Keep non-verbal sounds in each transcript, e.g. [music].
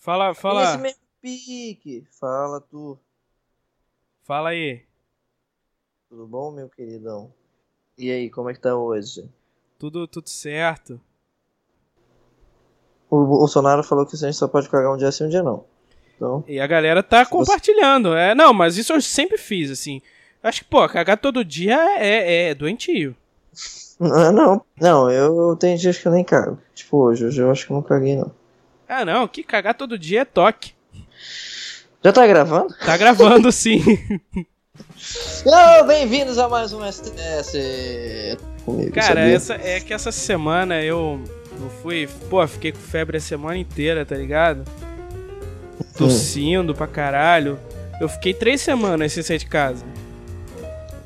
Fala, fala. Esse mesmo pique. Fala, tu. Fala aí. Tudo bom, meu queridão? E aí, como é que tá hoje? Tudo, tudo certo. O Bolsonaro falou que a gente só pode cagar um dia sim, um dia não. Então, E a galera tá compartilhando. É, não, mas isso eu sempre fiz, assim. Acho que, pô, cagar todo dia é, é doentio. não, [laughs] não, não, eu tenho dias que eu nem cago. Tipo hoje, hoje eu acho que eu não caguei não. Ah, não, que cagar todo dia é toque. Já tá gravando? Tá gravando sim. Não, bem-vindos a mais um STS. Comigo, Cara, sabia? essa, é que essa semana eu, eu fui. Pô, fiquei com febre a semana inteira, tá ligado? Tossindo pra caralho. Eu fiquei três semanas sem sair de casa.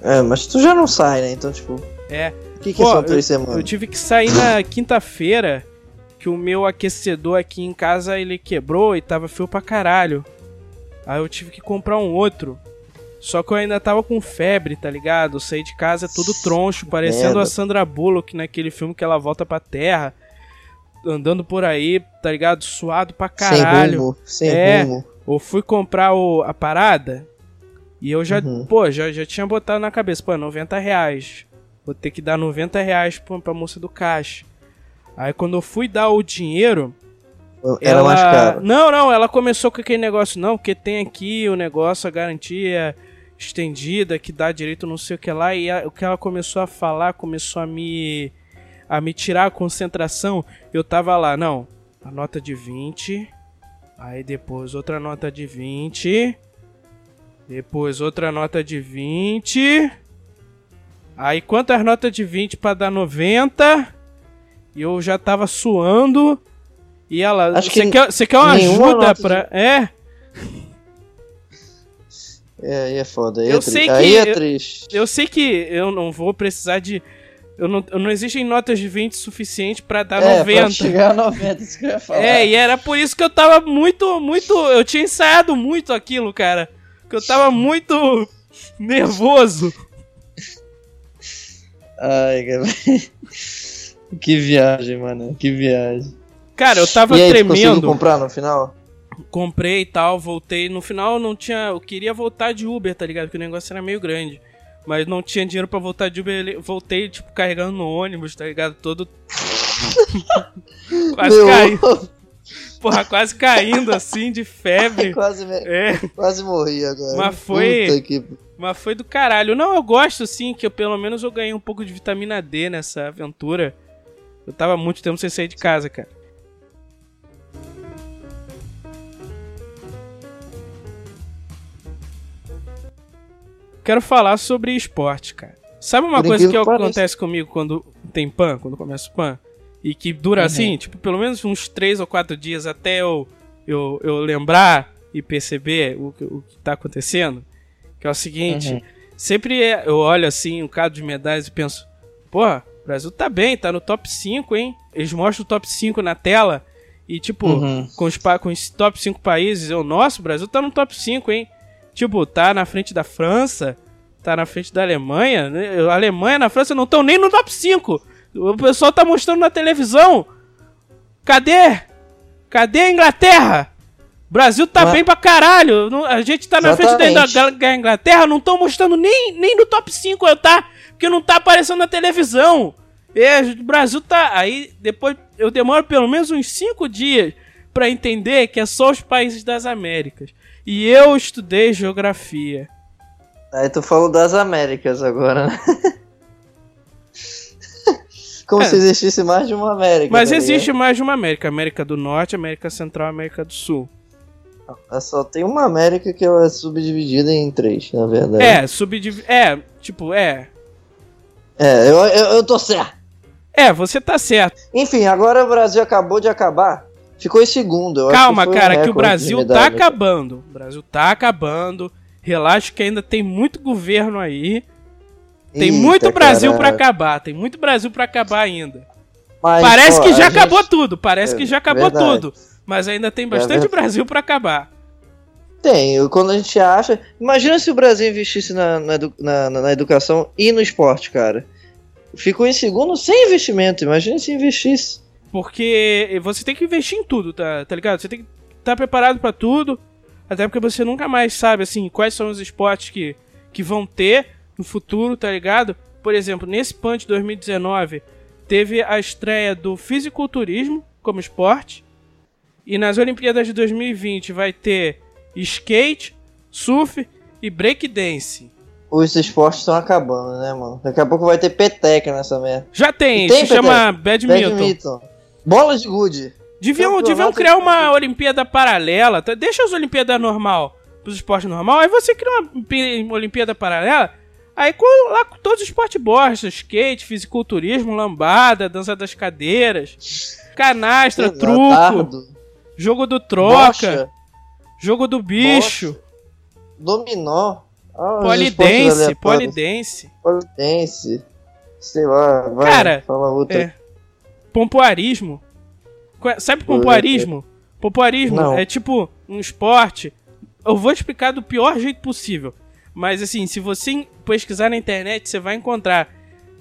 É, mas tu já não sai, né? Então, tipo, É. o que, que Pô, são três semanas? Eu tive que sair na quinta-feira, que o meu aquecedor aqui em casa ele quebrou e tava frio pra caralho. Aí eu tive que comprar um outro. Só que eu ainda tava com febre, tá ligado? Eu saí de casa todo troncho, parecendo Merda. a Sandra Bullock naquele filme que ela volta pra terra. Andando por aí, tá ligado? Suado pra caralho. Sem rumo, sem É. rumo. Eu fui comprar o, a parada e eu já, Uhum. pô, já, já tinha botado na cabeça, pô, 90 reais. Vou ter que dar 90 reais pra, pra moça do caixa. Aí quando eu fui dar o dinheiro, Era ela... mais caro. Não, não, ela começou com aquele negócio, não, porque tem aqui o negócio, a garantia estendida, que dá direito não sei o que lá, e a- o que ela começou a falar, começou a me a me tirar a concentração, eu tava lá, não, a nota de 20, aí depois outra nota de 20, depois outra nota de 20, aí quantas notas de 20 pra dar 90, e eu já tava suando, e ela, você que quer, você quer uma ajuda nota de- pra... É, [laughs] É, aí é foda. Aí Eu é, sei que aí é eu- triste. Eu sei que eu não vou precisar de. Eu não, eu não existem notas de 20 suficiente pra dar é, 90. Pra chegar a 90, isso que eu ia falar. É, e era por isso que eu tava muito, muito. Eu tinha ensaiado muito aquilo, cara. Que eu tava muito nervoso. Ai, cara. [laughs] que viagem, mano. Que viagem. Cara, eu tava e aí, tu tremendo. comprar no final? Comprei e tal, voltei. No final eu não tinha. Eu queria voltar de Uber, tá ligado? Porque o negócio era meio grande. Mas não tinha dinheiro pra voltar de Uber. Voltei, tipo, carregando no ônibus, tá ligado? Todo. [laughs] quase Meu, caindo. Porra, quase caindo assim, de febre. [laughs] quase, me- É, quase morri agora. Mas foi- que... mas foi do caralho. Não, eu gosto sim, que eu, pelo menos eu ganhei um pouco de vitamina D nessa aventura. Eu tava muito tempo sem sair de casa, cara. Quero falar sobre esporte, cara. Sabe uma Por coisa que acontece comigo quando tem pan, quando começa o pan? E que dura Uhum. assim, tipo, pelo menos uns 3 ou 4 dias até eu, eu, eu lembrar e perceber o, que- o que tá acontecendo? Que é o seguinte, Uhum. sempre é- eu olho assim, um cadro de medalhas e penso, porra, o Brasil tá bem, tá no top 5, hein? Eles mostram o top 5 na tela e, tipo, Uhum. com, os, com os top 5 países, o Brasil tá no top 5, hein? Tipo, tá na frente da França, tá na frente da Alemanha. né? A Alemanha e a França não estão nem no top 5. O pessoal tá mostrando na televisão. Cadê? Cadê a Inglaterra? O Brasil tá Mas- bem pra caralho. A gente tá na frente da, da- da Inglaterra, não estão mostrando nem, nem no top 5, eu tá? Porque não tá aparecendo na televisão. É, o Brasil tá. Aí depois eu demoro pelo menos uns 5 dias pra entender que é só os países das Américas. E eu estudei geografia. Aí tu falou das Américas agora, né? [laughs] Como É. se existisse mais de uma América. Mas tá existe mais de uma América: América do Norte, América Central, América do Sul. Só tem uma América que ela é subdividida em três, na verdade. É, subdiv... É, tipo, é. É, eu, eu, eu tô certo. É, você tá certo. Enfim, agora o Brasil acabou de acabar. Ficou em segundo. eu acho Calma, que foi um cara, que o Brasil tá acabando. O Brasil tá acabando. Relaxa que ainda tem muito governo aí. Tem Eita, muito Brasil pra caraca. acabar. Tem muito Brasil pra acabar ainda. Mas, Parece ó, que já gente- acabou tudo. Parece É, que já acabou verdade. tudo. Mas ainda tem bastante verdade. Brasil pra acabar. Tem, quando a gente acha. Imagina se o Brasil investisse na, na, na- na- educação e no esporte, cara. Ficou em segundo sem investimento. Imagina se investisse. Porque você tem que investir em tudo, tá, tá ligado? Você tem que tá preparado para tudo, até porque você nunca mais sabe, assim, quais são os esportes que, que vão ter no futuro, tá ligado? Por exemplo, nesse Punch 2019 teve a estreia do fisiculturismo como esporte, e nas Olimpíadas de 2020 vai ter skate, surf e breakdance. Os esportes estão acabando, né, mano? Daqui a pouco vai ter peteca nessa merda. Já tem, tem se peteca. chama badminton. badminton. Bola de gude. Deviam, deviam criar uma Olimpíada paralela. Tá? Deixa as Olimpíadas normal pros esportes normal. Aí você cria uma Olimpíada paralela. Aí lá com todos os esportes bosta, skate, fisiculturismo, lambada, dança das cadeiras, canastra, truco, jogo do troca, Bocha. Jogo do bicho, dominó, ah, polidense, polidense. Polidense. Sei lá, vai, Cara, fala outra. É, pompoarismo. Sabe pompoarismo? Pompoarismo Não. é tipo um esporte. Eu vou explicar do pior jeito possível. Mas assim, se você pesquisar na internet, você vai encontrar.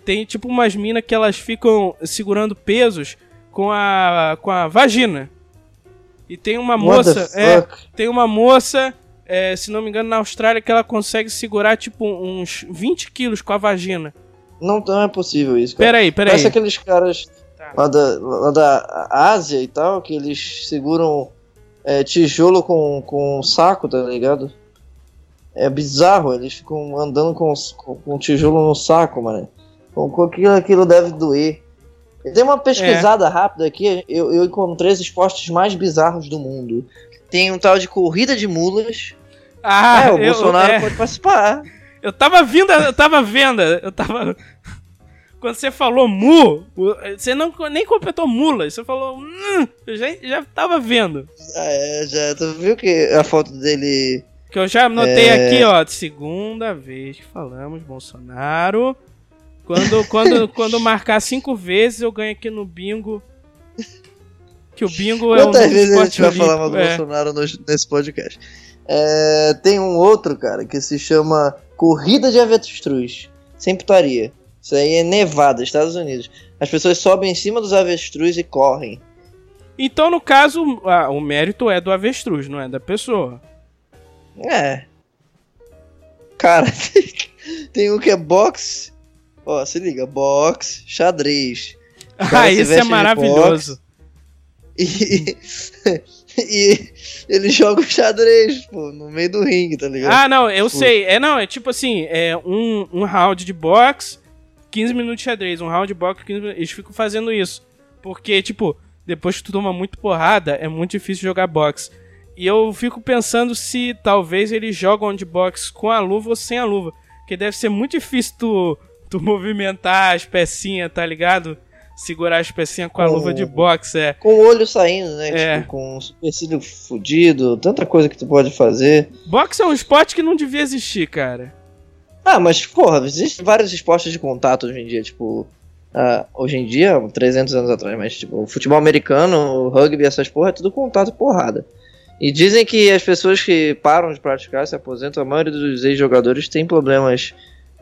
Tem tipo umas minas que elas ficam segurando pesos com a com a vagina. E tem uma moça, é, tem uma moça, é, se não me engano, na Austrália que ela consegue segurar tipo uns 20 quilos com a vagina. Não, não é possível isso. Cara. Peraí, peraí. Parece aqueles caras tá. lá, da, lá da Ásia e tal, que eles seguram é, tijolo com, com um saco, tá ligado? É bizarro, eles ficam andando com, com, com tijolo no saco, mano. Com aquilo, aquilo deve doer. Eu dei uma pesquisada é. rápida aqui, eu, eu encontrei os esportes mais bizarros do mundo. Tem um tal de corrida de mulas. Ah, é, o eu, Bolsonaro é. pode participar. Eu tava vindo, eu tava vendo, eu tava. Quando você falou mu, você não nem completou mula, você falou. Hum, eu já, já tava vendo. Ah, é, já. Tu viu que a foto dele. Que eu já notei é... aqui, ó, segunda vez que falamos Bolsonaro. Quando, [laughs] quando, quando marcar cinco vezes, eu ganho aqui no bingo. Que o bingo é um Quantas vezes a gente vai falar mal do é. Bolsonaro no, nesse podcast? É, tem um outro, cara, que se chama Corrida de Avestruz. Sem putaria. Isso aí é Nevada, Estados Unidos. As pessoas sobem em cima dos avestruz e correm. Então, no caso, ah, o mérito é do avestruz, não é da pessoa. É. Cara, [laughs] tem um que é boxe Ó, se liga, boxe, xadrez. [laughs] Ah, isso é maravilhoso. E, [laughs] e ele joga o xadrez, pô, no meio do ringue, tá ligado? Ah, não, eu sei. É, não, é tipo assim, é um, um round de boxe, 15 minutos de xadrez. Um round de boxe, 15 minutos. Eles ficam fazendo isso. Porque, tipo, depois que tu toma muito porrada, é muito difícil jogar boxe. E eu fico pensando se talvez eles jogam de boxe com a luva ou sem a luva. Porque deve ser muito difícil tu tu movimentar as pecinhas, tá ligado? Segurar as pecinhas com, com a luva de boxe, é. Com o olho saindo, né? É. Tipo, com o supercílio fudido, tanta coisa que tu pode fazer. Boxe é um esporte que não devia existir, cara. Ah, mas, porra, existem vários esportes de contato hoje em dia, tipo. Uh, hoje em dia, 300 anos atrás, mas tipo, o futebol americano, o rugby, essas porra, é tudo contato porrada. E dizem que as pessoas que param de praticar, se aposentam, a maioria dos ex-jogadores tem problemas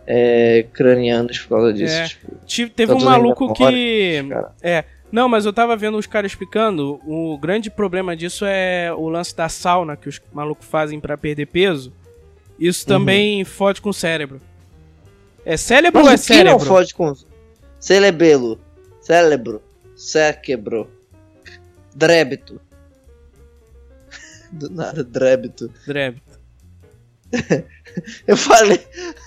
é, cranianos por causa disso. É. Tipo, teve um maluco que. É. Não, mas eu tava vendo os caras explicando. O grande problema disso é o lance da sauna que os malucos fazem para perder peso. Isso também uhum. fode com o cérebro. É cérebro mas ou é cérebro? não fode com. Cerebelo. Cérebro. Cérebro. Drébito. [laughs] Do nada, drébito. Drébito. [laughs] Eu falei.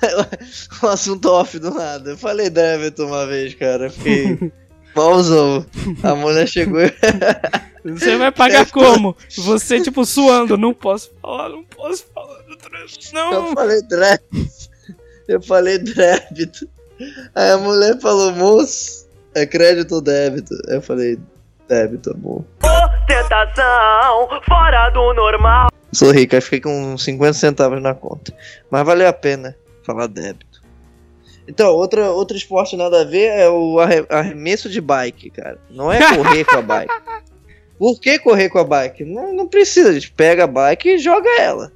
[laughs] um assunto off do nada. Eu falei da Everton uma vez, cara. Fiquei. [laughs] Pausou. A mulher chegou e. Você vai pagar como? Você, tipo, suando. Não posso falar, não posso falar. Não. Eu falei débito. Eu falei débito. Aí a mulher falou, moço, é crédito ou débito? Eu falei, débito, amor. Ostentação fora do normal. Sou rico, aí fiquei com 50 centavos na conta. Mas valeu a pena falar débito. Então, outra, outro esporte nada a ver é o arremesso de bike, cara. Não é correr com a bike. [laughs] Por que correr com a bike? Não, não precisa, a gente pega a bike e joga ela.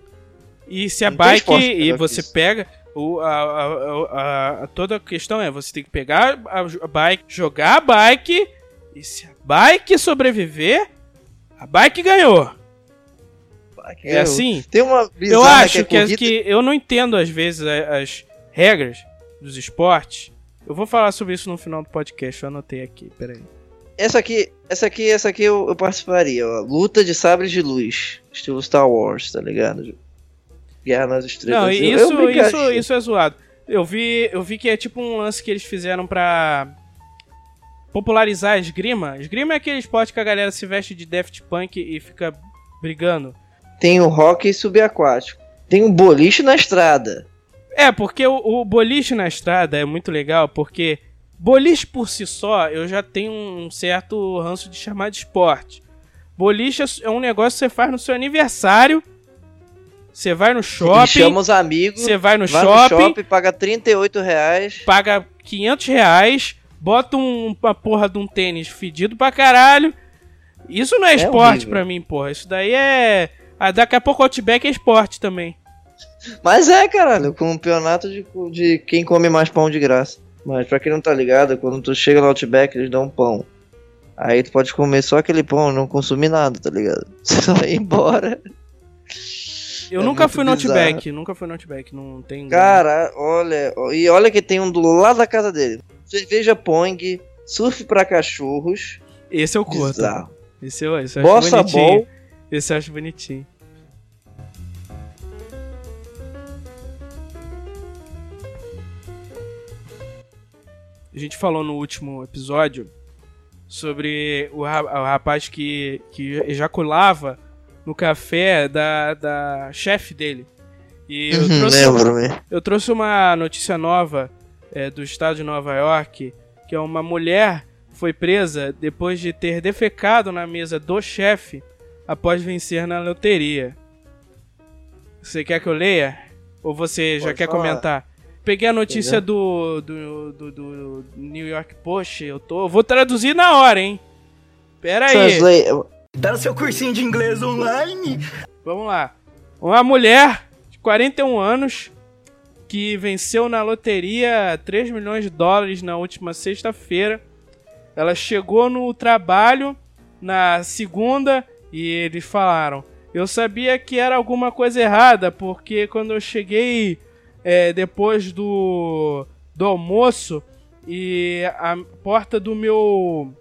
E se a não bike e você pega. O, a, a, a, toda a questão é: você tem que pegar a bike, jogar a bike, e se a bike sobreviver, a bike ganhou. É assim? Tem uma Eu acho que, é que eu não entendo às vezes as regras dos esportes. Eu vou falar sobre isso no final do podcast, eu anotei aqui, peraí. Essa aqui, essa aqui, essa aqui eu, eu participaria, ó. Luta de sabres de luz. Estilo Star Wars, tá ligado? Guerra nas Estrelas. Não, Eu- isso, eu brincaria. isso, isso é zoado. Eu vi, eu vi que é tipo um lance que eles fizeram pra popularizar a esgrima. Esgrima é aquele esporte que a galera se veste de Daft Punk e fica brigando. Tem o hockey subaquático. Tem o boliche na estrada. É, porque o, o boliche na estrada é muito legal, porque boliche por si só eu já tenho um certo ranço de chamar de esporte. Boliche é- é um negócio que você faz no seu aniversário. Você vai no shopping, chama os amigos, você vai no vai shopping, no shopping, paga 38 reais. paga 500 reais, bota um, uma porra de um tênis fedido pra caralho. Isso não é, esporte horrível. pra mim, porra. Isso daí é. Ah, daqui a pouco o Outback é esporte também. Mas é, caralho, campeonato de, de quem come mais pão de graça. Mas pra quem não tá ligado, quando tu chega no Outback, eles dão um pão. Aí tu pode comer só aquele pão, não consumir nada, tá ligado? [laughs] Só ir embora. Eu É nunca fui no bizarro. Outback, nunca fui no Outback, não tem. Cara, olha, e olha que tem um do lado da casa dele. Cerveja Pong, surf pra cachorros. Esse eu curto. Bizarro. Esse eu, esse eu acho Bossa. Ball. Esse eu acho bonitinho. A gente falou no último episódio sobre o, ra- o rapaz que, que ejaculava no café da, da chefe dele. E eu Uhum, trouxe, Lembro-me. eu trouxe uma notícia nova é, do estado de Nova York, que é uma mulher foi presa depois de ter defecado na mesa do chefe após vencer na loteria. Você quer que eu leia? Ou você já Pode quer falar. comentar? Peguei a notícia do, do, do, do New York Post, eu tô, eu vou traduzir na hora, hein? Pera aí. Tá no seu cursinho de inglês online? Vamos lá. Uma mulher de 41 anos que venceu na loteria 3 milhões de dólares na última sexta-feira. Ela chegou no trabalho na segunda e eles falaram: Eu sabia que era alguma coisa errada, porque quando eu cheguei é, depois do, do almoço e a porta do meu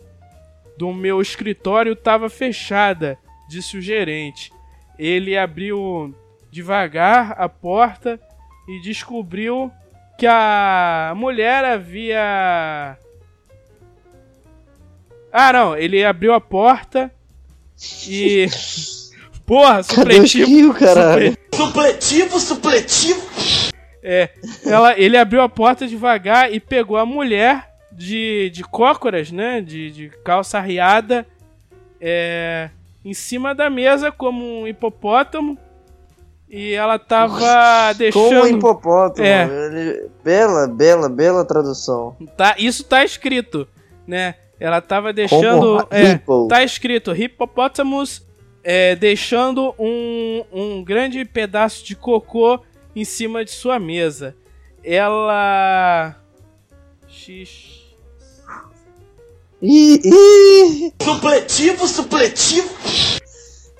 do meu escritório estava fechada, disse o gerente. Ele abriu devagar a porta e descobriu que a mulher havia. Ah, não, ele abriu a porta e. Porra, Cadê o supletivo. Rio, caralho? Supletivo, supletivo. É, ela, ele abriu a porta devagar e pegou a mulher de, de cócoras, né? De, de calça arriada, é, em cima da mesa como um hipopótamo. E ela tava um deixando. hipopótamo. É. Ele- Bela, bela, bela tradução. Tá, isso tá escrito, né? Ela tava deixando. Como É, hippo. tá escrito hippopotamus é, deixando um, um grande pedaço de cocô em cima de sua mesa. Ela. X. Ih, ih, Supletivo, supletivo.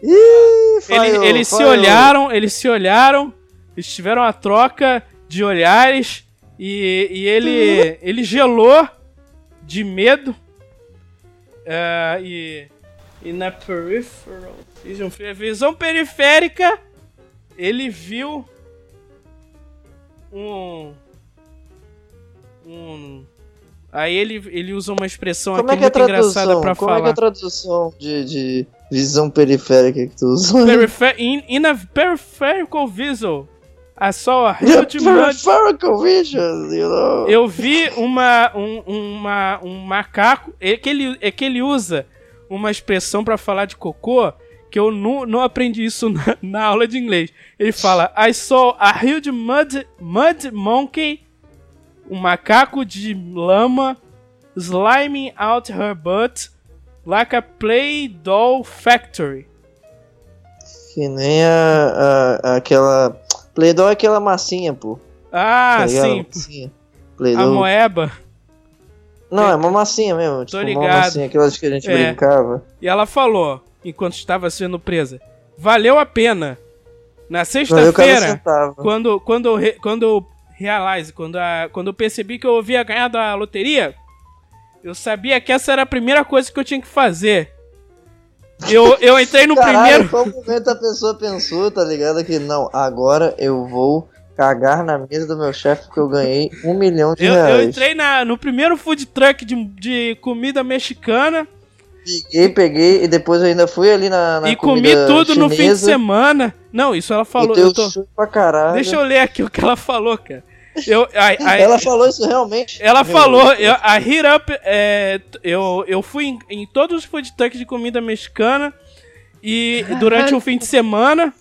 ih, Ele- falhou, eles se falhou. olharam, eles se olharam, eles tiveram uma troca de olhares e, e ele, ele gelou de medo. É, e, e na peripheral vision, visão periférica, ele viu um. Um. Aí ele, ele usa uma expressão Como aqui é é muito engraçada pra Como é que é falar. a tradução de, de visão periférica que tu usou? Perifer in, in a peripheral visual. I saw a huge mud. Vision, you know? Eu vi uma, um, uma, um macaco. É que, ele, é que ele usa uma expressão pra falar de cocô que eu não, não aprendi isso na, na aula de inglês. Ele fala: I saw a huge mud, mud monkey, um macaco de lama, sliming out her butt like a play doll factory. Que nem a, a- aquela... Play-Doh é aquela massinha, pô. Ah, tá sim. Massinha. A moeba. Não, é uma massinha mesmo. Tipo, ligado. uma massinha, aquelas que a gente É. brincava. E ela falou, enquanto estava sendo presa: valeu a pena. Na sexta-feira, quando, quando, eu re- quando eu realize, quando, a, quando eu percebi que eu havia ganhado a loteria, eu sabia que essa era a primeira coisa que eu tinha que fazer. Eu, eu entrei no Caralho, primeiro. qual momento a pessoa pensou, tá ligado? Que não, agora eu vou cagar na mesa do meu chefe porque eu ganhei um milhão de Eu, reais. eu entrei na, no primeiro food truck de, de comida mexicana Peguei, peguei e depois eu ainda fui ali na, na e comi tudo no fim de chinesa, semana. Não, isso ela falou. e Eu tô, pra caralho. deixa eu ler aqui o que ela falou, cara. Eu, a- a- Ela falou isso realmente? Ela falou, eu, a Hit Up, é, eu, eu fui em, em todos os food trucks de comida mexicana e durante o fim de semana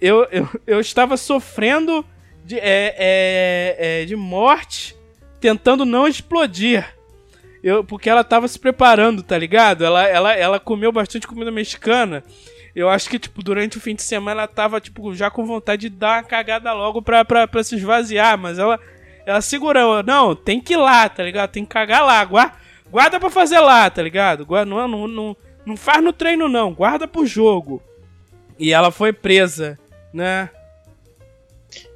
eu, eu, eu estava sofrendo de, é, é, é, de morte tentando não explodir. Eu, porque ela tava se preparando, tá ligado? Ela, ela, ela comeu bastante comida mexicana. Eu acho que, tipo, durante o fim de semana ela tava, tipo, já com vontade de dar uma cagada logo pra, pra, pra se esvaziar. Mas ela, ela segurou. Não, tem que ir lá, tá ligado? Tem que cagar lá. Guarda, guarda pra fazer lá, tá ligado? Guarda, não, não, não, não faz no treino, não. Guarda pro jogo. E ela foi presa, né?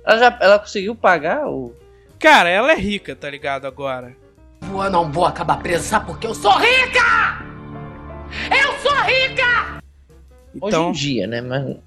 Ela, já, ela conseguiu pagar o. Cara, ela é rica, tá ligado? Agora. Eu não vou acabar presa, sabe porque eu sou rica! Eu sou rica! Hoje Então, em dia, né? Mas, não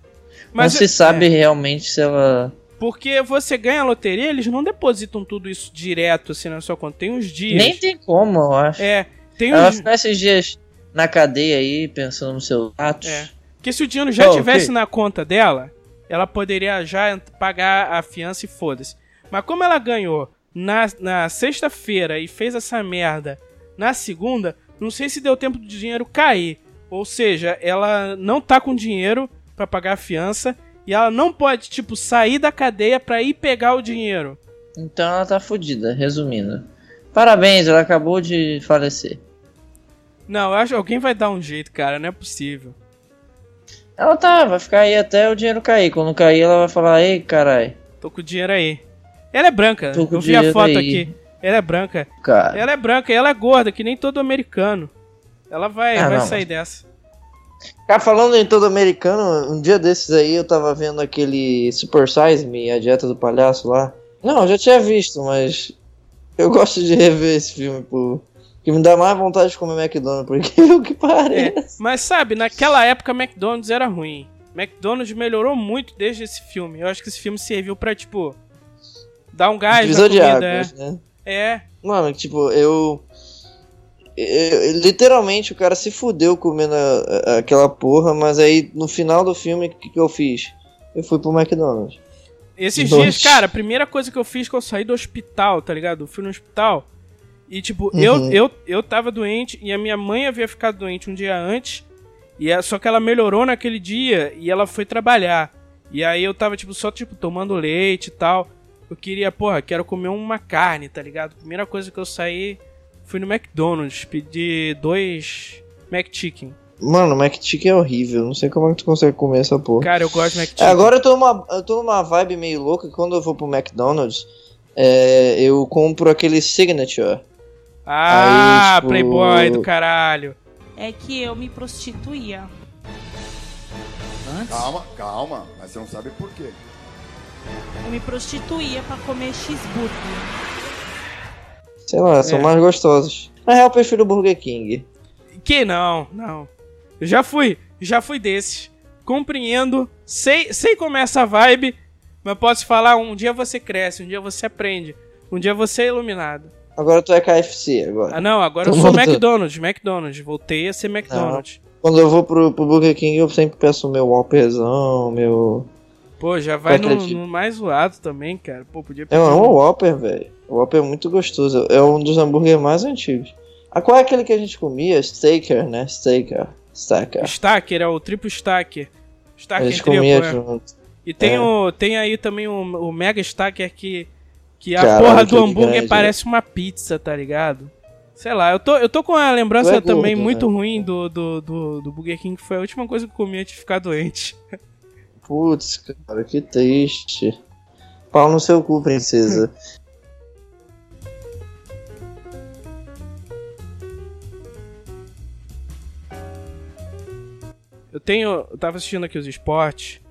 mas se é- sabe realmente se ela. Porque você ganha a loteria, eles não depositam tudo isso direto assim na sua conta. Tem uns dias. Nem tem como, eu acho. É, tem Ela uns. ficar esses dias na cadeia aí, pensando nos seus atos. É. Porque se o dinheiro já Oh, tivesse ok. na conta dela, ela poderia já pagar a fiança e foda-se. Mas como ela ganhou na, na sexta-feira e fez essa merda na segunda, não sei se deu tempo do dinheiro cair. Ou seja, ela não tá com dinheiro pra pagar a fiança e ela não pode, tipo, sair da cadeia pra ir pegar o dinheiro. Então ela tá fodida, resumindo. Parabéns, ela acabou de falecer. Não, eu acho que alguém vai dar um jeito, cara, não é possível. Ela tá, vai ficar aí até o dinheiro cair. Quando cair, ela vai falar, ei, carai, Tô com o dinheiro aí. Ela é branca, Tô com eu vi a foto aí. aqui. Ela é branca. cara. Ela é branca e ela é gorda, que nem todo americano. Ela vai, Ah, vai não, sair mas- dessa. Cara, falando em todo americano, um dia desses aí eu tava vendo aquele Super Size Me, a dieta do palhaço lá. Não, eu já tinha visto, mas eu [laughs] gosto de rever esse filme, pô. Que me dá mais vontade de comer McDonald's, porque [laughs] o que É, parece. mas sabe, naquela época McDonald's era ruim. McDonald's melhorou muito desde esse filme. Eu acho que esse filme serviu pra, tipo, dar um gás na Divisor de comida. águas, né? É. é. Mano, tipo, eu... eu- Literalmente o cara se fudeu comendo a- a- aquela porra, mas aí no final do filme, o que, que eu fiz? Eu fui pro McDonald's. Esses Nossa. dias, cara, a primeira coisa que eu fiz que eu saí do hospital, tá ligado? Eu fui no hospital e, tipo, eu, Uhum. eu, eu tava doente e a minha mãe havia ficado doente um dia antes. E é, só que ela melhorou naquele dia e ela foi trabalhar. E aí eu tava, tipo, só, tipo, tomando leite e tal. Eu queria, porra, quero comer uma carne, tá ligado? Primeira coisa que eu saí, fui no McDonald's, pedi dois McChicken. Mano, o McChicken é horrível. Não sei como é que tu consegue comer essa porra. Cara, eu gosto de McChicken. É, agora eu tô, numa, eu tô numa vibe meio louca. que Quando eu vou pro McDonald's, é, eu compro aquele Signature. Ah, Aí, tipo- playboy do caralho. É que eu me prostituía. Calma, calma, mas você não sabe por quê. Eu me prostituía pra comer cheeseburger. Sei lá, são É. mais gostosos. Na real, eu prefiro o Burger King. Que não, não. Eu já fui, já fui desses. Compreendo, sei, sei como é essa vibe, mas posso falar, um dia você cresce, um dia você aprende, um dia você é iluminado. Agora tu é KFC agora. Ah não, agora eu Tô sou voltando. McDonald's, McDonald's, voltei a ser McDonald's. Quando eu vou pro, pro Burger King, eu sempre peço o meu Whopperzão, meu... Pô, já vai no, Acredito. no mais zoado também, cara. Pô, podia É pedir um um- Whopper, velho. O Whopper é muito gostoso. É um dos hambúrgueres mais antigos. Ah, qual é aquele que a gente comia? Staker, né? Staker. Staker. Stacker, é o triplo stacker. A Stacker gente comia é. junto. E tem, É. o, tem aí também o, o Mega Stacker que, que a Caralho, porra do hambúrguer grande, parece uma pizza, tá ligado? Sei lá, eu tô, eu tô com a lembrança é gordo, também né? muito ruim do, do, do, do Burger King, que foi a última coisa que eu comi antes de ficar doente. Putz, cara, que triste. Pau no seu cu, princesa. [laughs] eu tenho. Eu tava assistindo aqui os esportes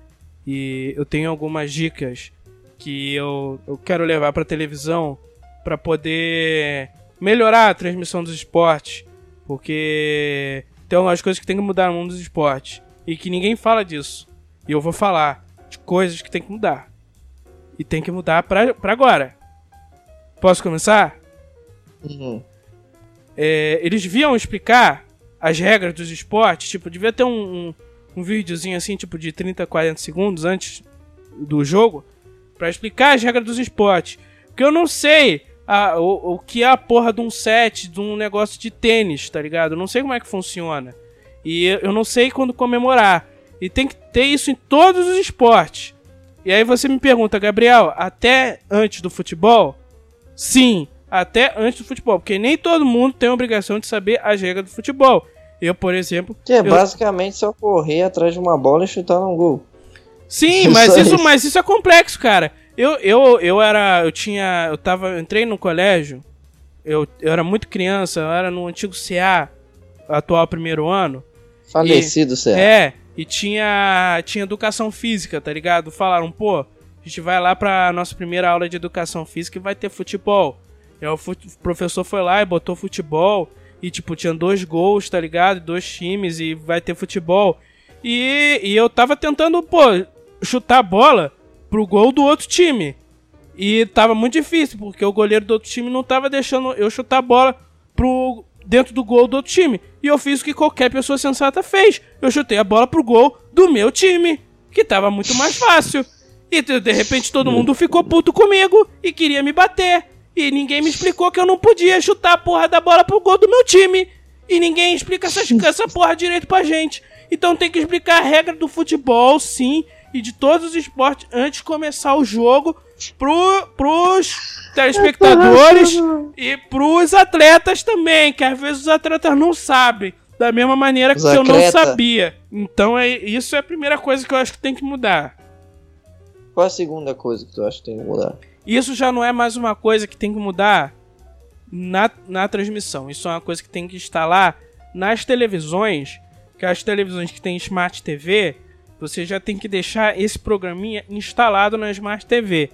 e eu tenho algumas dicas que eu, eu quero levar pra televisão pra poder melhorar a transmissão dos esportes. Porque tem algumas coisas que tem que mudar no mundo dos esportes. E que ninguém fala disso. E eu vou falar de coisas que tem que mudar. E tem que mudar pra, pra agora. Posso começar? Uhum. É, eles deviam explicar as regras dos esportes. Tipo, devia ter um, um, um videozinho assim, tipo, de 30, 40 segundos antes do jogo. Pra explicar as regras dos esportes. Porque eu não sei a, o, o que é a porra de um set, de um negócio de tênis, tá ligado? Eu não sei como é que funciona. E eu, eu não sei quando comemorar. E tem que ter isso em todos os esportes. E aí você me pergunta, Gabriel, até antes do futebol? Sim, até antes do futebol. Porque nem todo mundo tem a obrigação de saber as regras do futebol. Eu, por exemplo. Que é eu- basicamente só correr atrás de uma bola e chutar num gol. Sim, [laughs] mas Só isso, isso. mas isso é complexo, cara. Eu, eu, eu era. Eu tinha. Eu tava. eu entrei no colégio. Eu, eu era muito criança, eu era no antigo CA, atual primeiro ano. Falecido, certo? É, e tinha, tinha educação física, tá ligado? Falaram, pô, a gente vai lá pra nossa primeira aula de educação física e vai ter futebol. E o o professor foi lá e botou futebol. E, tipo, tinha dois gols, tá ligado? Dois times e vai ter futebol. E, e eu tava tentando, pô, chutar a bola pro gol do outro time. E tava muito difícil, porque o goleiro do outro time não tava deixando eu chutar a bola pro dentro do gol do outro time. E eu fiz o que qualquer pessoa sensata fez. Eu chutei a bola pro gol do meu time, que tava muito mais fácil. E de de repente todo mundo ficou puto comigo e queria me bater. E ninguém me explicou que eu não podia chutar a porra da bola pro gol do meu time. E ninguém explica essa, essa porra direito pra gente. Então tem que explicar a regra do futebol, sim, e de todos os esportes antes de começar o jogo pro, pros telespectadores e pros atletas também, que às vezes os atletas não sabem. Da mesma maneira que Os eu não sabia. Então é, isso é a primeira coisa que eu acho que tem que mudar. Qual a segunda coisa que tu acha que tem que mudar? Isso já não é mais uma coisa que tem que mudar na, na transmissão. Isso é uma coisa que tem que instalar nas televisões. Que as televisões que têm Smart TV, você já tem que deixar esse programinha instalado na Smart TV.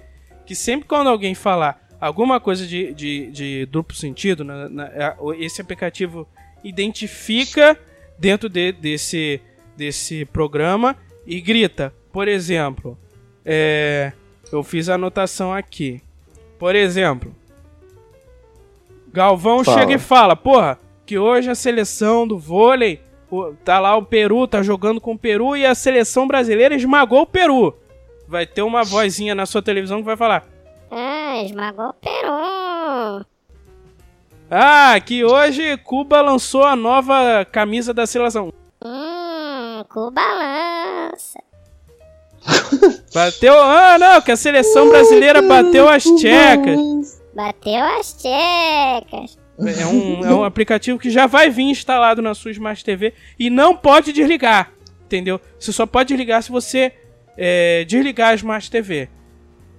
Que sempre quando alguém falar alguma coisa de, de, de duplo sentido, na- na- esse aplicativo identifica dentro de- desse, desse programa e grita. Por exemplo, é, eu fiz a anotação aqui. Por exemplo, Galvão Fala. chega e fala: Porra, que hoje a seleção do vôlei. o- Tá lá o Peru, tá jogando com o Peru e a seleção brasileira esmagou o Peru. Vai ter uma vozinha na sua televisão que vai falar: Ah, esmagou o Peru. Ah, que hoje Cuba lançou a nova camisa da seleção. Hum, Cuba lança. Bateu. Ah, não, que a seleção brasileira bateu as tchecas. Bateu as tchecas. É um, é um [laughs] aplicativo que já vai vir instalado na sua Smart TV e não pode desligar, entendeu? Você só pode desligar se você é, desligar a Smart TV.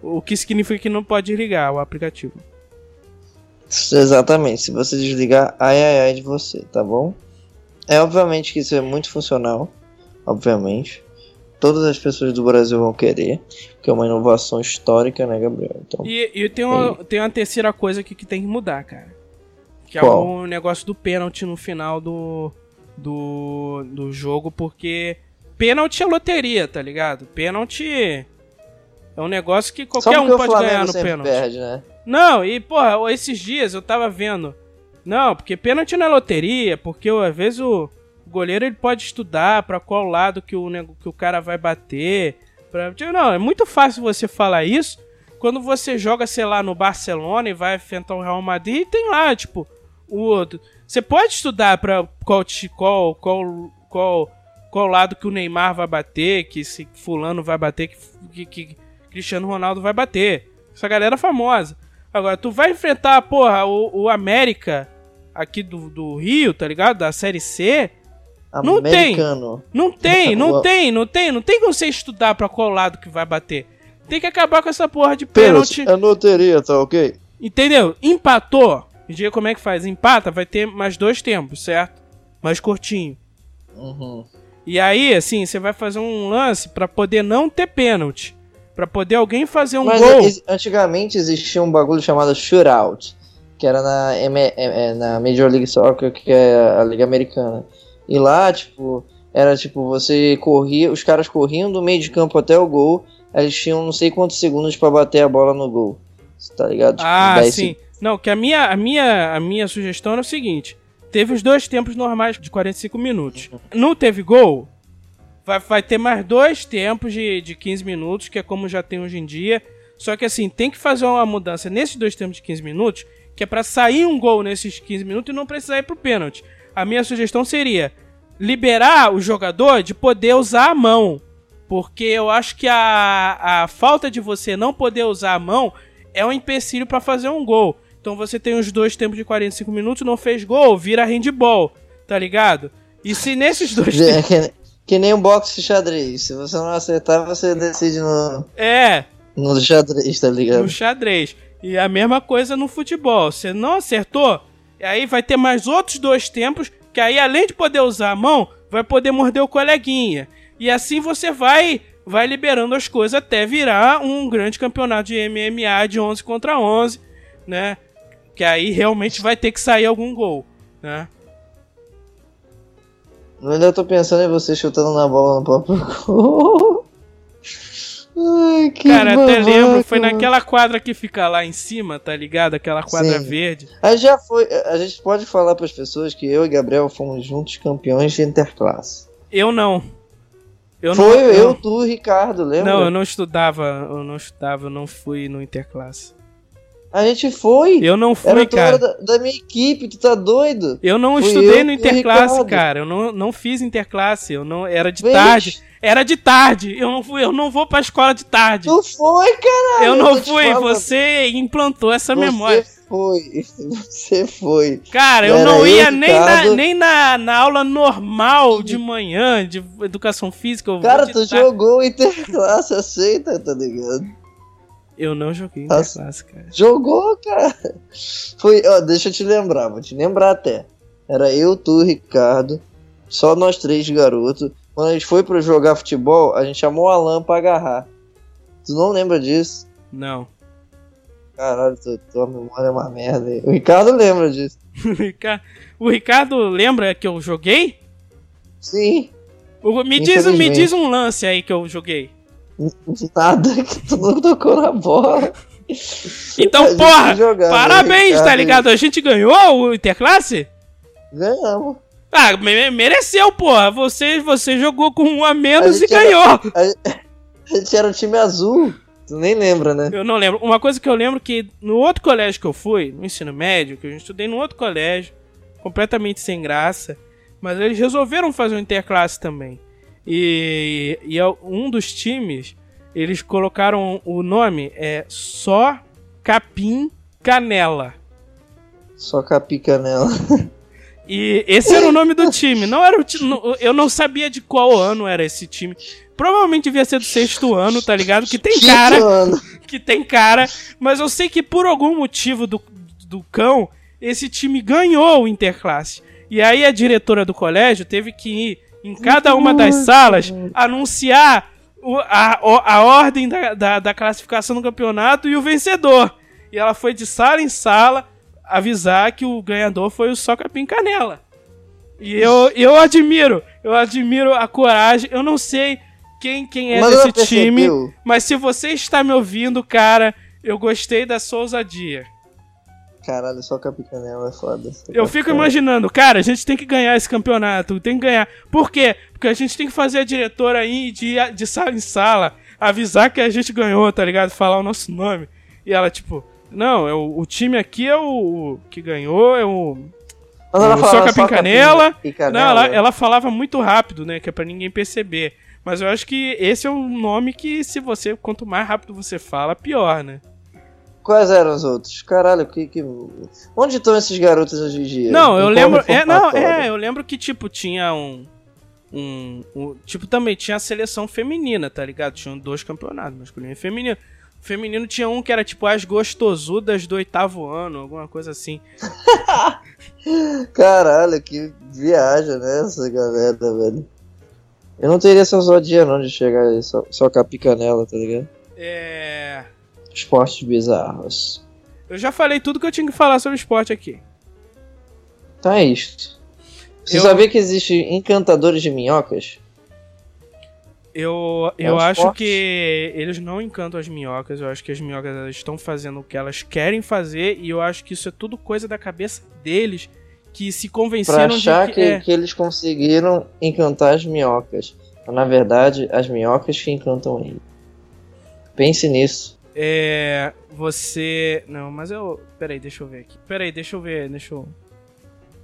O que significa que não pode desligar o aplicativo. Exatamente, se você desligar, ai ai ai de você, tá bom? É obviamente que isso é muito funcional, obviamente. Todas as pessoas do Brasil vão querer, que é uma inovação histórica, né, Gabriel? Então, E, e tem, uma, tem uma terceira coisa aqui que tem que mudar, cara. Que é Qual? o negócio do pênalti no final do, do, do jogo, porque pênalti é loteria, tá ligado? Pênalti é um negócio que qualquer um pode ganhar no pênalti. perde, né? Não, e porra, esses dias eu tava vendo. Não, porque pênalti não é loteria, porque às vezes o goleiro ele pode estudar pra qual lado que o, que o cara vai bater. Pra... Tipo, Não, é muito fácil você falar isso quando você joga, sei lá, no Barcelona e vai enfrentar o Real Madrid e tem lá, tipo, o outro. Você pode estudar pra qual, qual, qual, qual, qual lado que o Neymar vai bater, que esse fulano vai bater, que, que, que Cristiano Ronaldo vai bater. Essa galera é famosa. Agora, tu vai enfrentar, porra, o, o América aqui do, do Rio, tá ligado? Da Série C. Não tem. Não tem, [laughs] não tem, não tem. Não tem como você estudar pra qual lado que vai bater. Tem que acabar com essa porra de Pênalti pênalti. é loteria, tá ok? Entendeu? Empatou. Me diga como é que faz. Empata, vai ter mais dois tempos, certo? Mais curtinho. Uhum. E aí, assim, você vai fazer um lance pra poder não ter pênalti. Pra poder alguém fazer um Mas gol. antigamente existia um bagulho chamado shootout, que era na, M- é, na Major League Soccer, que é a liga americana. E lá, tipo, era tipo, você corria, os caras corriam do meio de campo até o gol, eles tinham não sei quantos segundos pra bater a bola no gol. Você tá ligado? Tipo, Ah, 10 sim. Não, que a minha, a minha, a minha sugestão era o seguinte: teve os dois tempos normais de 45 minutos. Não teve gol? Vai, vai ter mais dois tempos de, de 15 minutos, que é como já tem hoje em dia. Só que assim, tem que fazer uma mudança nesses dois tempos de 15 minutos, que é pra sair um gol nesses 15 minutos e não precisar ir pro pênalti. A minha sugestão seria liberar o jogador de poder usar a mão. Porque eu acho que a, a falta de você não poder usar a mão é um empecilho pra fazer um gol. Então você tem os dois tempos de 45 minutos, não fez gol, vira handball, tá ligado? E se nesses [laughs] dois É tempos. que, que nem um boxe de xadrez. Se você não acertar, você decide no, É, no xadrez, tá ligado? no xadrez. E a mesma coisa no futebol. Você não acertou, e aí vai ter mais outros dois tempos, que aí além de poder usar a mão, vai poder morder o coleguinha. E assim você vai vai liberando as coisas até virar um grande campeonato de MMA de 11 contra 11, né? Que aí realmente vai ter que sair algum gol, né? Eu ainda tô pensando em você chutando na bola no próprio [laughs] gol. Ai, que Cara, até babaca, lembro, foi mano. naquela quadra que fica lá em cima, tá ligado? Aquela quadra Sim. verde. Aí já foi. A gente pode falar pras pessoas que eu e Gabriel fomos juntos campeões de interclasse. Eu não. Eu foi não, eu, tu e Ricardo, lembra? Não, eu não estudava, eu não estudava, eu não fui no interclasse. A gente foi. Eu não fui, Era cara. da, da minha equipe, tu tá doido? Eu não Fui estudei eu no interclasse, cara. Eu não, não fiz interclasse, eu não era de Vem, tarde. Era de tarde. Eu não fui, eu não vou pra escola de tarde. Tu foi, caralho. eu não te fui, falando. você implantou essa Você memória. foi. [laughs] Você foi. Cara, eu Era não eu, ia nem, na, nem na, na aula normal de manhã, de educação física. Eu Cara, tu jogou interclasse, aceita, tá ligado? Eu não joguei Nossa. interclasse, cara. Jogou, cara. Foi, ó, deixa eu te lembrar, vou te lembrar até. Era eu, tu, Ricardo, só nós três garotos. Quando a gente foi pra jogar futebol, a gente chamou o Alan pra agarrar. Tu não lembra disso? Não. Caralho, tu- tua memória é uma merda. aí. O Ricardo lembra disso. [laughs] O Rica- o Ricardo lembra que eu joguei? Sim. O- Me diz, me diz um lance aí que eu joguei. Nada [laughs] que tu não tocou na bola. Então, porra, jogava, parabéns, tá ligado? A gente ganhou o Interclasse? Ganhamos. Ah, me- mereceu, porra. Você, você jogou com um a menos A e gente era- ganhou. [laughs] A gente era o time azul. Tu nem lembra, né? Eu não lembro. Uma coisa que eu lembro que no outro colégio que eu fui, no ensino médio, que eu estudei no outro colégio, completamente sem graça, mas eles resolveram fazer um interclasse também. E, e é um dos times, eles colocaram o nome é Só Capim Canela. Só com a pica nela. E esse era o nome do time. Não era o Eu não sabia de qual ano era esse time. Provavelmente devia ser do sexto ano, tá ligado? Que tem cara. Que tem cara, mas eu sei que por algum motivo do, do cão, esse time ganhou o Interclasse. E aí a diretora do colégio teve que ir em cada uma das salas anunciar o- a, a ordem da, da, da classificação do campeonato e o vencedor. E ela foi de sala em sala avisar que o ganhador foi o Socapim Canela. E eu, eu admiro, eu admiro a coragem. Eu não sei quem, quem é Mas desse time. Mas se você está me ouvindo, cara, eu gostei da sua ousadia. Caralho, só nela é foda. Eu fico imaginando, cara, a gente tem que ganhar esse campeonato, tem que ganhar. Por quê? Porque a gente tem que fazer a diretora aí de, de sala em sala, avisar que a gente ganhou, tá ligado? Falar o nosso nome. E ela, tipo, não, é o, o time aqui é o, o que ganhou, é o. Mas ela o falava Soca só Pincanela. Não, ela, ela falava muito rápido, né? Que é pra ninguém perceber. Mas eu acho que esse é um nome que, se você, quanto mais rápido você fala, pior, né? Quais eram os outros? Caralho, que, que... Onde estão esses garotos hoje em dia? Não, eu lembro. É, não, é, eu lembro que, tipo, tinha um. Um, um- Tipo, também tinha a seleção feminina, tá ligado? Tinham dois campeonatos, masculino e feminino. O feminino tinha um que era tipo as gostosudas do oitavo ano, alguma coisa assim. [laughs] Caralho, que viagem, né, essa galera, velho. Eu não teria essa ousadia não de chegar e só, só com a picanela, tá ligado? É. Esportes bizarros. Eu já falei tudo que eu tinha que falar sobre esporte aqui. Tá é isto. Você Eu- sabia que existem encantadores de minhocas? Eu, É eu um acho esporte. que eles não encantam as minhocas. Eu acho que as minhocas estão fazendo o que elas querem fazer. E eu acho que isso é tudo coisa da cabeça deles. Que se Pra convenceram achar de que, que. é. que eles conseguiram encantar as minhocas. Na verdade, as minhocas que encantam ele. Pense nisso. É. Você. Não, mas eu. Peraí, deixa eu ver aqui. Peraí, deixa eu ver. Deixa eu.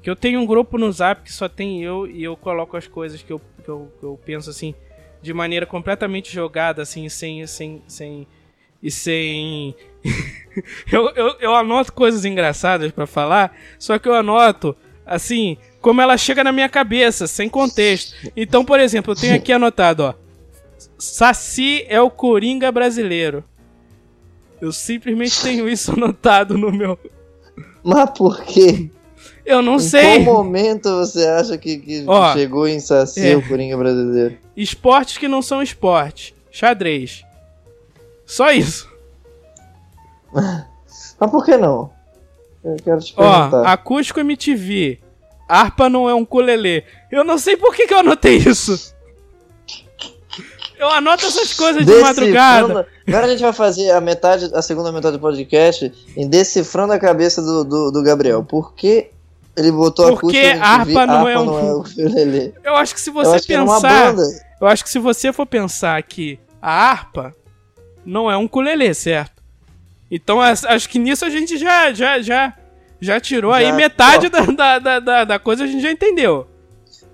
Que eu tenho um grupo no zap que só tem eu e eu coloco as coisas que eu, que eu, que eu penso assim. De maneira completamente jogada, assim, sem. sem, sem e sem. [laughs] eu, eu, eu anoto coisas engraçadas pra falar, só que eu anoto, assim, como ela chega na minha cabeça, sem contexto. Então, por exemplo, eu tenho aqui anotado, ó. Saci é o Coringa brasileiro. Eu simplesmente tenho isso [laughs] anotado no meu. Mas por quê? Eu não em sei. qual momento você acha que, que Ó, chegou em Saci é. o Coringa brasileiro? Esportes que não são esporte. Xadrez. Só isso. [laughs] Mas por que não? Eu quero te Ó, perguntar. acústico MTV. Harpa não é um colelê. Eu não sei por que, que eu anotei isso. Eu anoto essas coisas de madrugada. Agora a gente vai fazer a metade, a segunda metade do podcast em decifrando a cabeça do, do, do Gabriel. Por que ele botou a Porque acústica harpa não é um- o ukulele? Eu acho que se Eu você uma pensar. Eu acho que se você for pensar que a harpa não é um ukulele, certo? Então acho que nisso a gente já já já já tirou aí Já- metade da, da, da, da, da coisa a gente já entendeu.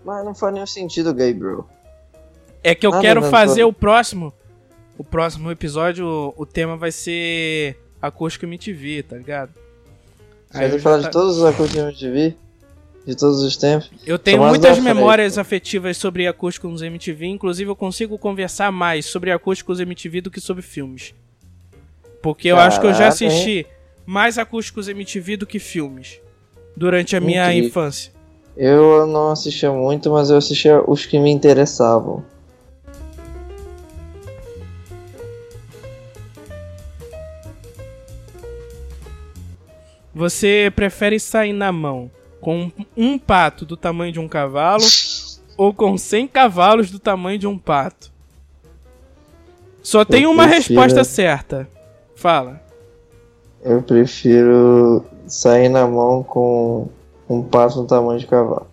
Mas não faz nenhum sentido, Gabriel. É que eu Nada quero inventou. fazer o próximo o próximo episódio, o, o tema vai ser acústico MTV, tá ligado? Você Aí vai falar já de tá- todos os acústicos MTV? De todos os tempos? eu tenho Tomás muitas da Frente. memórias afetivas sobre acústico nos MTV, inclusive eu consigo conversar mais sobre acústicos MTV do que sobre filmes. Porque eu acho que eu já Caraca, hein? assisti mais acústicos MTV do que filmes durante a minha Incrível. infância. Eu não assistia muito, mas eu assistia os que me interessavam. Você prefere sair na mão com um pato do tamanho de um cavalo ou com 100 cavalos do tamanho de um pato? Só tem uma prefiro- resposta certa. Fala. Eu prefiro sair na mão com um pato no tamanho de cavalo.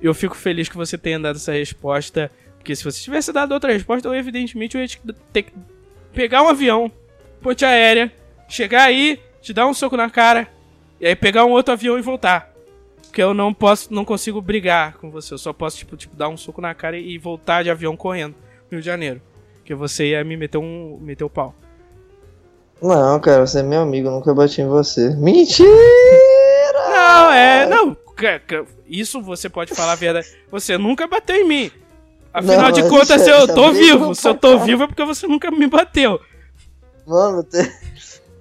Eu fico feliz que você tenha dado essa resposta. Porque se você tivesse dado outra resposta, eu evidentemente eu ia te- ter que pegar um avião, ponte aérea, chegar aí, te dar um soco na cara, e aí pegar um outro avião e voltar. Porque eu não posso, não consigo brigar com você. Eu só posso, tipo, tipo dar um soco na cara e voltar de avião correndo no Rio de Janeiro. Porque você ia me meter um. meter o pau. Não, cara, você é meu amigo, eu nunca bati em você. Mentira! Não, é. Não. Isso você pode falar a verdade. Você nunca bateu em mim. Afinal Não, de contas, se é- eu isso é tô vivo. Se eu tô vivo é porque você nunca me bateu. Mano,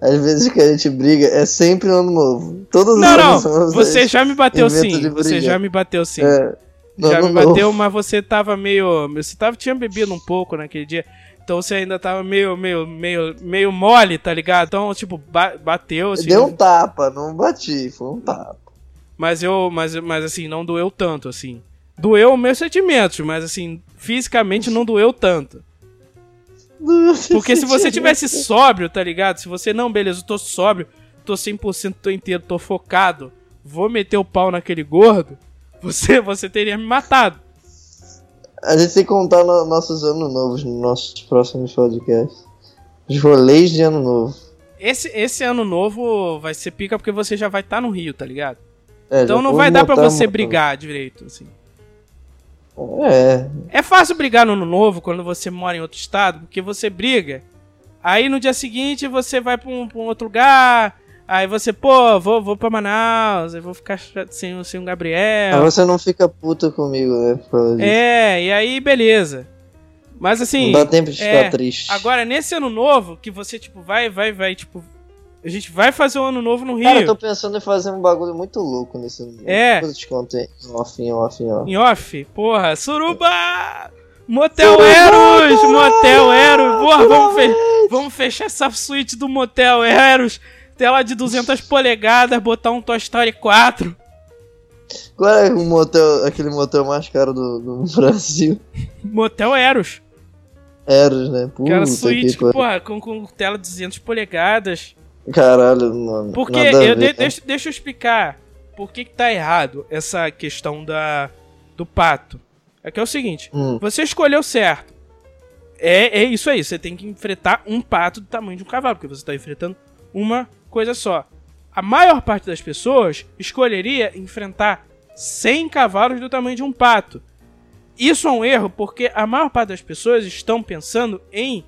às vezes que a gente briga é sempre ano novo. Todos os Não, anos não. novos Você já me bateu sim. Você já me bateu sim. É, já me bateu, mas você tava meio. Você tava, tinha bebido um pouco naquele dia. Então você ainda tava meio, meio, meio, meio mole, tá ligado? Então, tipo, ba- bateu, assim. Deu um tapa, não bati, foi um tapa. Mas eu. Mas, mas assim, não doeu tanto, assim. Doeu meus sentimentos, mas assim, fisicamente não doeu tanto. Porque se você tivesse sóbrio, tá ligado? Se você, não, beleza, eu tô sóbrio, tô 100%, tô inteiro, tô focado, vou meter o pau naquele gordo, [laughs] você, você teria me matado. A gente tem que contar no- nossos anos novos nos nossos próximos podcasts. Os rolês de ano novo. Esse, esse ano novo vai ser pica porque você já vai estar no Rio, tá ligado? É, Então não vai dar pra botar você brigar direito, assim. É, É fácil brigar no ano novo quando você mora em outro estado, porque você briga. Aí no dia seguinte você vai pra um, pra um outro lugar. Aí você, pô, vou, vou pra Manaus, eu vou ficar sem, sem o Gabriel. mas você não fica puta comigo, né? É, e aí beleza. Mas assim. não dá tempo de ficar é, triste. Agora, nesse ano novo, que você, tipo, vai, vai, vai, tipo. A gente vai fazer o ano novo no Rio. Cara, eu tô pensando em fazer um bagulho muito louco nesse ano. É. Eu te contei. Off, em off, em off. Em off, porra, suruba! Motel Eros! Motel Eros! Porra, vamos, fe vamos fechar essa suíte do Motel Eros. Tela de 200 polegadas, botar um Toy Story 4. Qual é o motel, aquele motel mais caro do, do [laughs] Brasil? Motel Eros. Eros, né? Puta Aquela que suíte, pariu. porra, com, com tela de 200 polegadas. Caralho, mano. Porque, eu, ver, de- deixa, deixa eu explicar por que, que tá errado essa questão da, do pato. É que é o seguinte, Hum. você escolheu certo. É, é isso aí, você tem que enfrentar um pato do tamanho de um cavalo, porque você tá enfrentando uma coisa só. A maior parte das pessoas escolheria enfrentar 100 cavalos do tamanho de um pato. Isso é um erro porque a maior parte das pessoas estão pensando em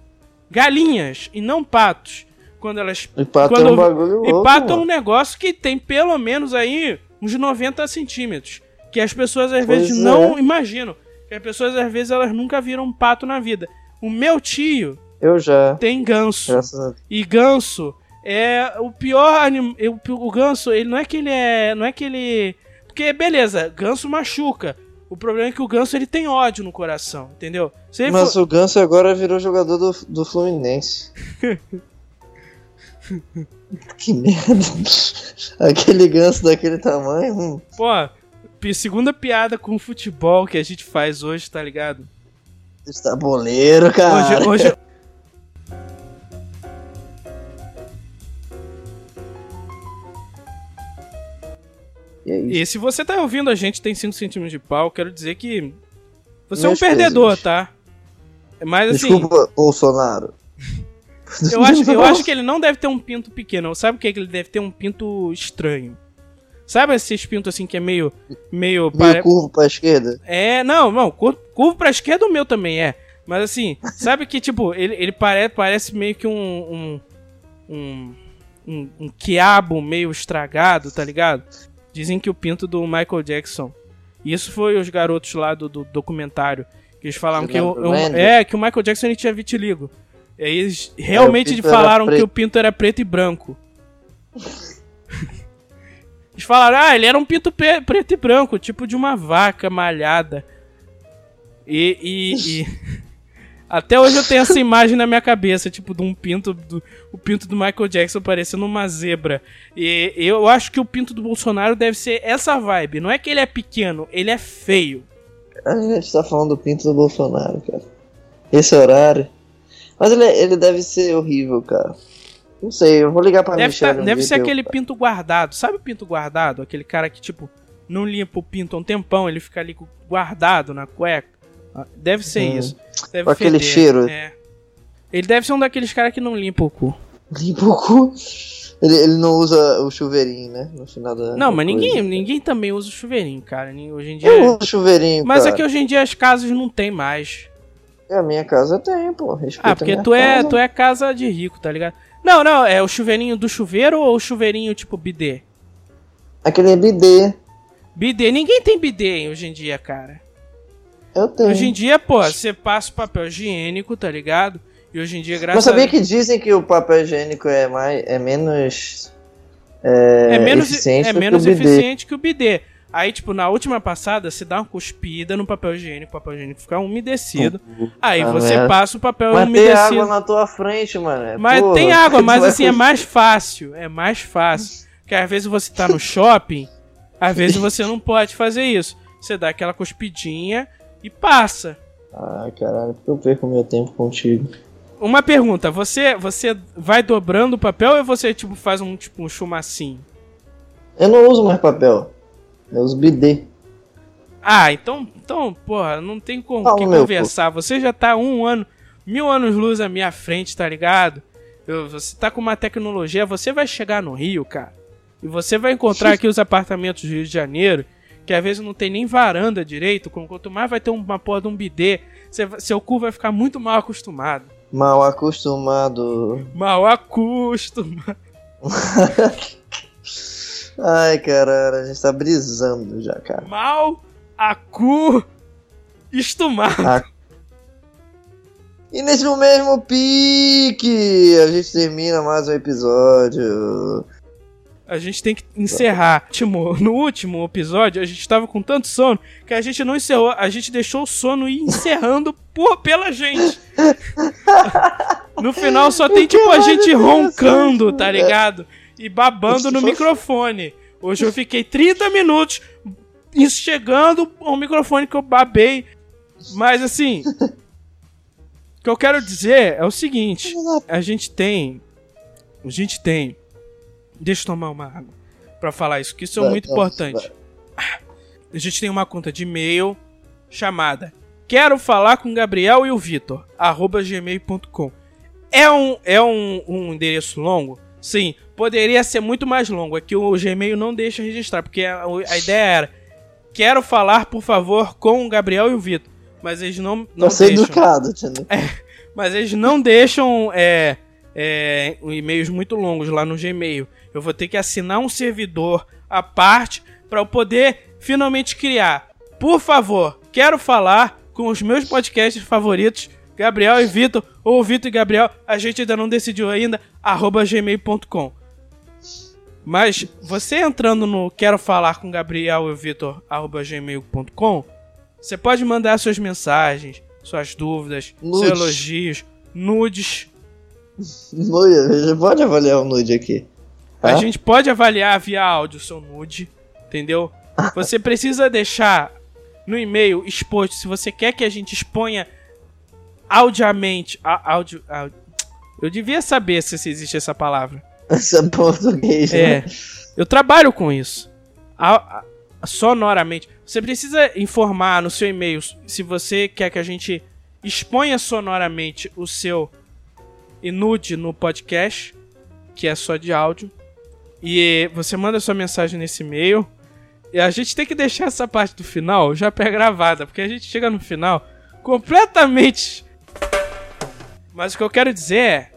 galinhas e não patos. Quando elas E pato quando um bagulho e louco, é um negócio que tem pelo menos aí uns 90 centímetros. Que as pessoas às Pois vezes é. não imaginam. Que as pessoas às vezes elas nunca viram um pato na vida. O meu tio Eu já. tem ganso. E ganso é o pior animal. O ganso, ele não é que ele é. Não é que ele. Porque, beleza, ganso machuca. O problema é que o ganso ele tem ódio no coração, entendeu? Mas for- o Ganso agora virou jogador do, do Fluminense. [laughs] que merda. Aquele ganso daquele tamanho. hum. Pô, segunda piada com futebol que a gente faz hoje, tá ligado? Está boleiro, cara. Hoje, hoje, E é. E se você tá ouvindo a gente tem 5 centímetros de pau, quero dizer que você Meus é um perdedor, pésames. tá? Mas assim, Desculpa, Bolsonaro. [laughs] eu acho, eu acho que ele não deve ter um pinto pequeno. Sabe o que? é que Ele deve ter um pinto estranho. Sabe esses pintos assim que é meio. meio. Meio pare- curvo pra esquerda. É, não, não, cur- curvo pra esquerda o meu também é. Mas assim, [laughs] sabe que tipo, ele, ele pare, parece meio que um. um. um. um, um quiabo meio estragado, tá ligado? Dizem que o pinto do Michael Jackson. Isso foi os garotos lá do, do documentário. Que eles falaram que o, é, que o Michael Jackson ele tinha vitiligo. E aí eles realmente era falaram que o pinto era preto e branco. [laughs] Eles falaram, ah, ele era um pinto preto e branco, tipo de uma vaca malhada. E, e, e- [laughs] Até hoje eu tenho essa imagem na minha cabeça, tipo, de um pinto. Do, o pinto do Michael Jackson parecendo uma zebra. E eu acho que o pinto do Bolsonaro deve ser essa vibe. Não é que ele é pequeno, ele é feio. A gente tá falando do pinto do Bolsonaro, cara. Esse horário. Mas ele, ele deve ser horrível, cara. Não sei, eu vou ligar pra Deve, Michelle. tá- um deve ser aquele pinto guardado. Sabe o pinto guardado? Aquele cara que, tipo, não limpa o pinto há um tempão, ele fica ali guardado na cueca. Ah, Deve ser Hum. isso. Deve Com aquele feder, cheiro. É. Ele deve ser um daqueles caras que não limpa o cu. Limpa o cu. Ele, ele não usa o chuveirinho, né? No final da. Não, mas ninguém, coisa. ninguém também usa o chuveirinho, cara. Hoje em dia. Eu uso chuveirinho, Mas cara. é que hoje em dia as casas não tem mais. A minha casa tem, pô. Respeita Ah, porque tu é, casa. tu é casa de rico, tá ligado? Não, não, é o chuveirinho do chuveiro ou o chuveirinho tipo bidê? Aquele bidê. Bidê, ninguém tem bidê hoje em dia, cara. Eu tenho. Hoje em dia, pô, você passa o papel higiênico, tá ligado? E hoje em dia, graças Mas sabia a que dizem que o papel higiênico é mais. é menos. É, é menos, eficiente é menos que eficiente que o bidê. Aí, tipo, na última passada, você dá uma cuspida no papel higiênico, o papel higiênico fica umedecido. Aí Ah, você merda. passa o papel Mas tem umedecido. água na tua frente, mano. Mas Porra, tem água, [laughs] mas assim, é mais fácil. É mais fácil. Porque às vezes você tá no shopping, às vezes você não pode fazer isso. Você dá aquela cuspidinha e passa. Ah, caralho, porque eu perco meu tempo contigo. Uma pergunta, você você vai dobrando o papel ou você tipo faz um tipo um chumacinho? Eu não uso mais papel. Eu uso bidê. Ah, então, então, porra, não tem com Fala, que conversar. Você já tá um ano, mil anos luz à minha frente, tá ligado? Eu- você tá com uma tecnologia, você vai chegar no Rio, cara. E você vai encontrar [laughs] aqui os apartamentos do Rio de Janeiro, que às vezes não tem nem varanda direito, quanto mais vai ter uma porra de um bidê, seu cu vai ficar muito mal acostumado. Mal acostumado. Mal acostumado. [laughs] Ai, caralho, a gente tá brisando já, cara. Mal acostumado. Ah. E nesse mesmo pique, a gente termina mais um episódio. A gente tem que encerrar. No último episódio, a gente tava com tanto sono que a gente não encerrou. A gente deixou o sono ir encerrando [laughs] por, pela gente. [laughs] No final só tem tipo a gente roncando, tá ligado? E babando no microfone. Hoje eu fiquei 30 minutos chegando ao microfone que eu babei. Mas assim. O que eu quero dizer é o seguinte: a gente tem. A gente tem. Deixa eu tomar uma água pra falar isso, que isso é muito importante. A gente tem uma conta de e-mail chamada Quero falar com Gabriel e o Vitor, arroba gmail.com. É, um, é um, um endereço longo? Sim, poderia ser muito mais longo. É que o Gmail não deixa registrar, porque a, a ideia era: quero falar, por favor, com o Gabriel e o Vitor. Mas eles não, não Pra ser deixam. educado, entendeu? [laughs] Mas eles não deixam é, é, e-mails muito longos lá no Gmail. Eu vou ter que assinar um servidor à parte para eu poder finalmente criar. Por favor, quero falar com os meus podcasts favoritos, Gabriel e Vitor, ou Vitor e Gabriel, a gente ainda não decidiu ainda, arroba gmail.com. Mas você entrando no quero falar com Gabriel e Vitor, gmail.com, você pode mandar suas mensagens, suas dúvidas, Nudes. seus elogios, nudes. Nude, já pode avaliar o nude aqui. A Tá? gente pode avaliar via áudio o seu nude, entendeu? [laughs] Você precisa deixar no e-mail exposto se você quer que a gente exponha audiamente. á- Áudio, áudio. Eu devia saber se existe essa palavra. É [laughs] português, É. né? Eu trabalho com isso. A- a- sonoramente. Você precisa informar no seu e-mail se você quer que a gente exponha sonoramente o seu inude no podcast, que é só de áudio. E você manda sua mensagem nesse e-mail. E a gente tem que deixar essa parte do final já [laughs] pré-gravada, porque a gente chega no final completamente. Mas o que eu quero dizer é: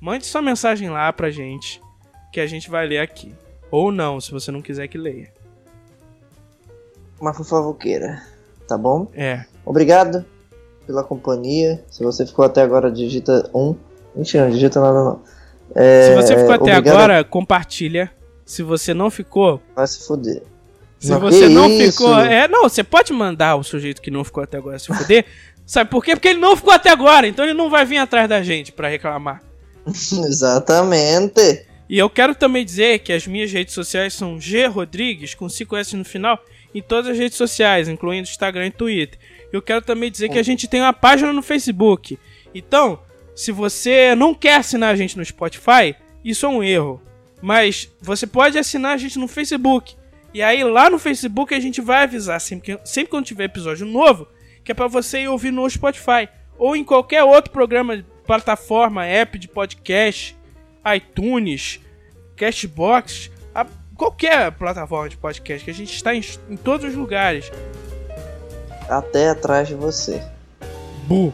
mande sua mensagem lá pra gente, que a gente vai ler aqui. Ou não, se você não quiser que leia. Uma fofoqueira. Tá bom? É. Obrigado pela companhia. Se você ficou até agora, digita um. Mentira, não digita nada não. É, Se você ficou até obrigado- agora, compartilha. Se você não ficou, Vai se fuder. se Não, você não isso? ficou, é, não, você pode mandar o sujeito que não ficou até agora se fuder. [laughs] Sabe por quê? Porque ele não ficou até agora, então ele não vai vir atrás da gente pra reclamar. [laughs] Exatamente. E eu quero também dizer que as minhas redes sociais são G Rodrigues, com 5 S no final, em todas as redes sociais, incluindo Instagram e Twitter. Eu quero também dizer que a gente tem uma página no Facebook. Então, se você não quer assinar a gente no Spotify, isso é um erro. Mas você pode assinar a gente no Facebook. E aí lá no Facebook a gente vai avisar sempre que, sempre quando tiver episódio novo, que é pra você ir ouvir no Spotify. Ou em qualquer outro programa, plataforma, app de podcast, iTunes, Cashbox, a- qualquer plataforma de podcast, que a gente está em, em todos os lugares. Até atrás de você. Bu.